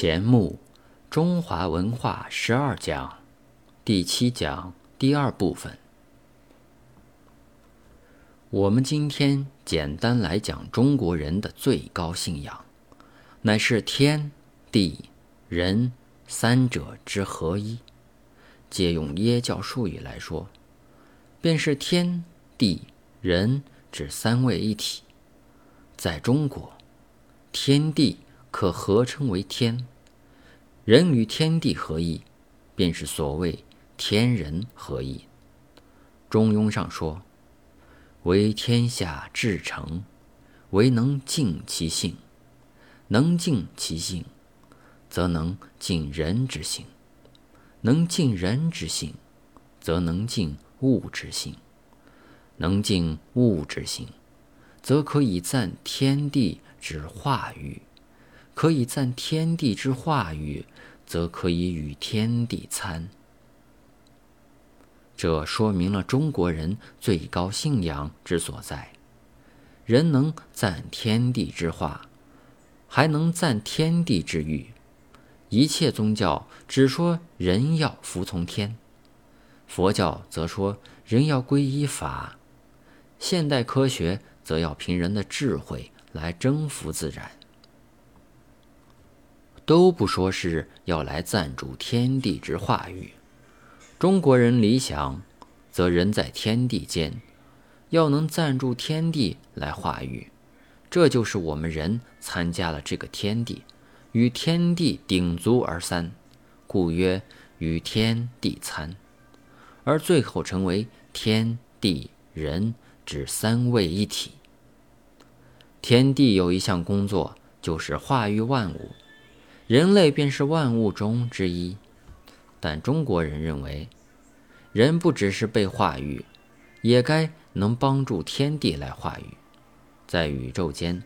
钱穆中华文化十二讲第七讲第二部分。我们今天简单来讲中国人的最高信仰，乃是天地人三者之合一。借用耶教术语来说，便是天地人之三位一体。在中国，天地。可合称为天，人与天地合一，便是所谓天人合一。中庸上说：“为天下至诚，唯能尽其性。能尽其性，则能尽人之性；能尽人之性，则能尽物之性；能尽物之性，则可以赞天地之化育。”可以赞天地之化育，则可以与天地参。这说明了中国人最高信仰之所在：人能赞天地之化，还能赞天地之育。一切宗教只说人要服从天，佛教则说人要皈依法，现代科学则要凭人的智慧来征服自然。都不说是要来赞助天地之化育，中国人理想，则人在天地间，要能赞助天地来化育，这就是我们人参加了这个天地，与天地鼎足而三，故曰与天地参，而最后成为天地人之三位一体。天地有一项工作，就是化育万物。人类便是万物中之一，但中国人认为，人不只是被化育，也该能帮助天地来化育。在宇宙间，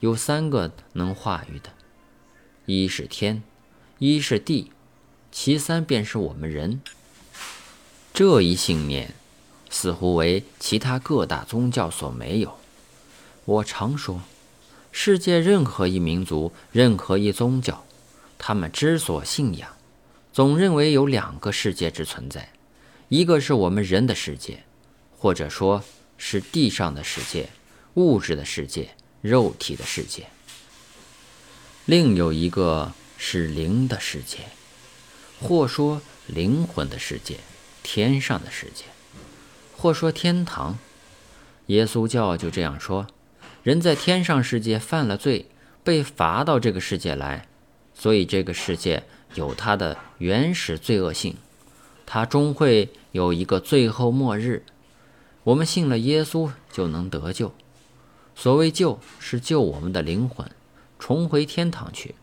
有三个能化育的：一是天，一是地，其三便是我们人。这一信念，似乎为其他各大宗教所没有。我常说，世界任何一民族，任何一宗教。他们之所信仰，总认为有两个世界之存在，一个是我们人的世界，或者说是地上的世界、物质的世界、肉体的世界；另有一个是灵的世界，或说灵魂的世界、天上的世界，或说天堂。耶稣教就这样说：人在天上世界犯了罪，被罚到这个世界来。所以，这个世界有它的原始罪恶性，它终会有一个最后末日。我们信了耶稣就能得救。所谓救，是救我们的灵魂，重回天堂去。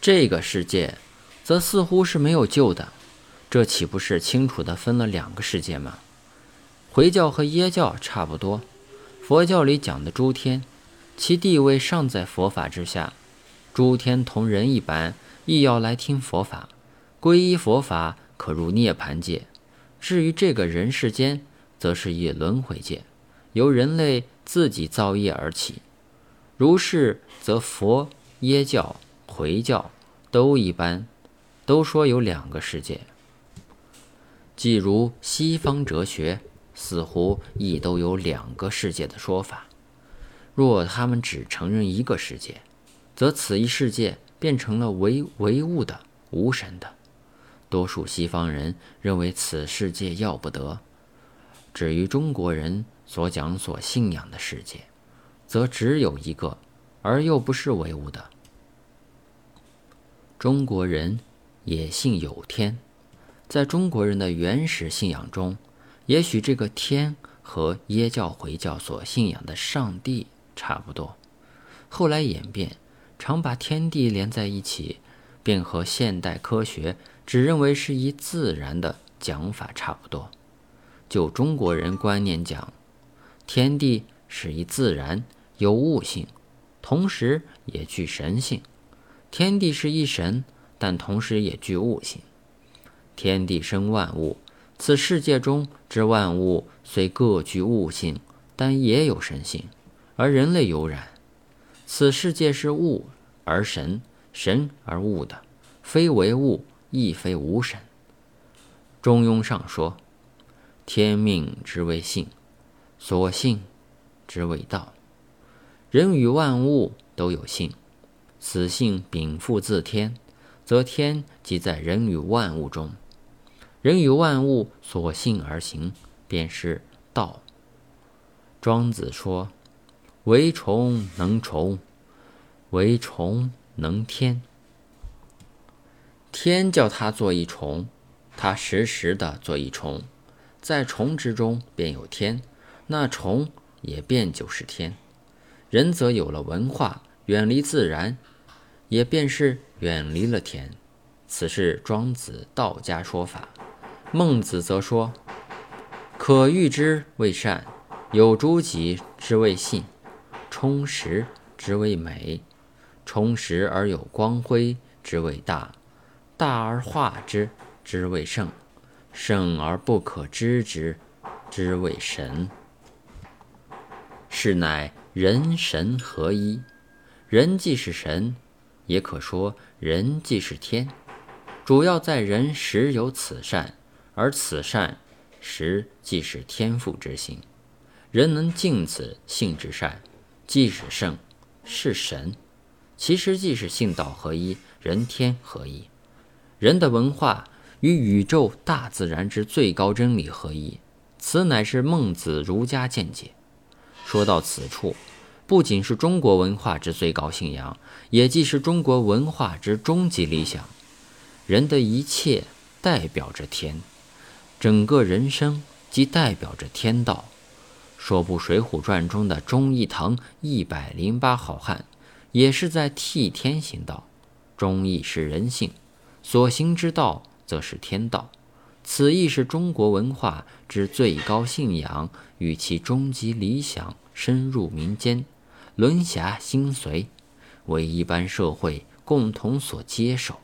这个世界，则似乎是没有救的。这岂不是清楚地分了两个世界吗？回教和耶教差不多。佛教里讲的诸天，其地位尚在佛法之下。诸天同人一般，亦要来听佛法，皈依佛法，可入涅盘界。至于这个人世间，则是一轮回界，由人类自己造业而起。如是，则佛、耶教、回教都一般，都说有两个世界。即如西方哲学，似乎亦都有两个世界的说法。若他们只承认一个世界，则此一世界变成了唯唯物的、无神的。多数西方人认为此世界要不得。至于中国人所讲、所信仰的世界，则只有一个，而又不是唯物的。中国人也信有天，在中国人的原始信仰中，也许这个天和耶教、回教所信仰的上帝差不多，后来演变。常把天地连在一起，便和现代科学只认为是一自然的讲法差不多。就中国人观念讲，天地是一自然，有物性，同时也具神性；天地是一神，但同时也具物性。天地生万物，此世界中之万物虽各具物性，但也有神性，而人类有染。此世界是物而神，神而物的，非为物，亦非无神。中庸上说：“天命之谓性，所性之谓道。人与万物都有性，此性禀赋自天，则天即在人与万物中。人与万物所性而行，便是道。”庄子说：“唯虫能虫，唯虫能天。天叫他做一虫，他时时的做一虫，在虫之中便有天，那虫也便就是天。人则有了文化，远离自然，也便是远离了天。此是庄子道家说法。孟子则说：可欲之为善。”有诸己之谓信，充实之谓美，充实而有光辉之谓大，大而化之之谓圣，圣而不可知之之谓神。是乃人神合一，人既是神，也可说人既是天。主要在人实有此善，而此善实即是天赋之性。人能尽此性之善，即是圣，是神。其实即是性道合一，人天合一。人的文化与宇宙大自然之最高真理合一，此乃是孟子儒家见解。说到此处，不仅是中国文化之最高信仰，也既是中国文化之终极理想。人的一切代表着天，整个人生即代表着天道。说部《水浒传》中的忠义堂一百零八好汉，也是在替天行道。忠义是人性，所行之道则是天道。此亦是中国文化之最高信仰与其终极理想深入民间，沦霞心髓，为一般社会共同所接受。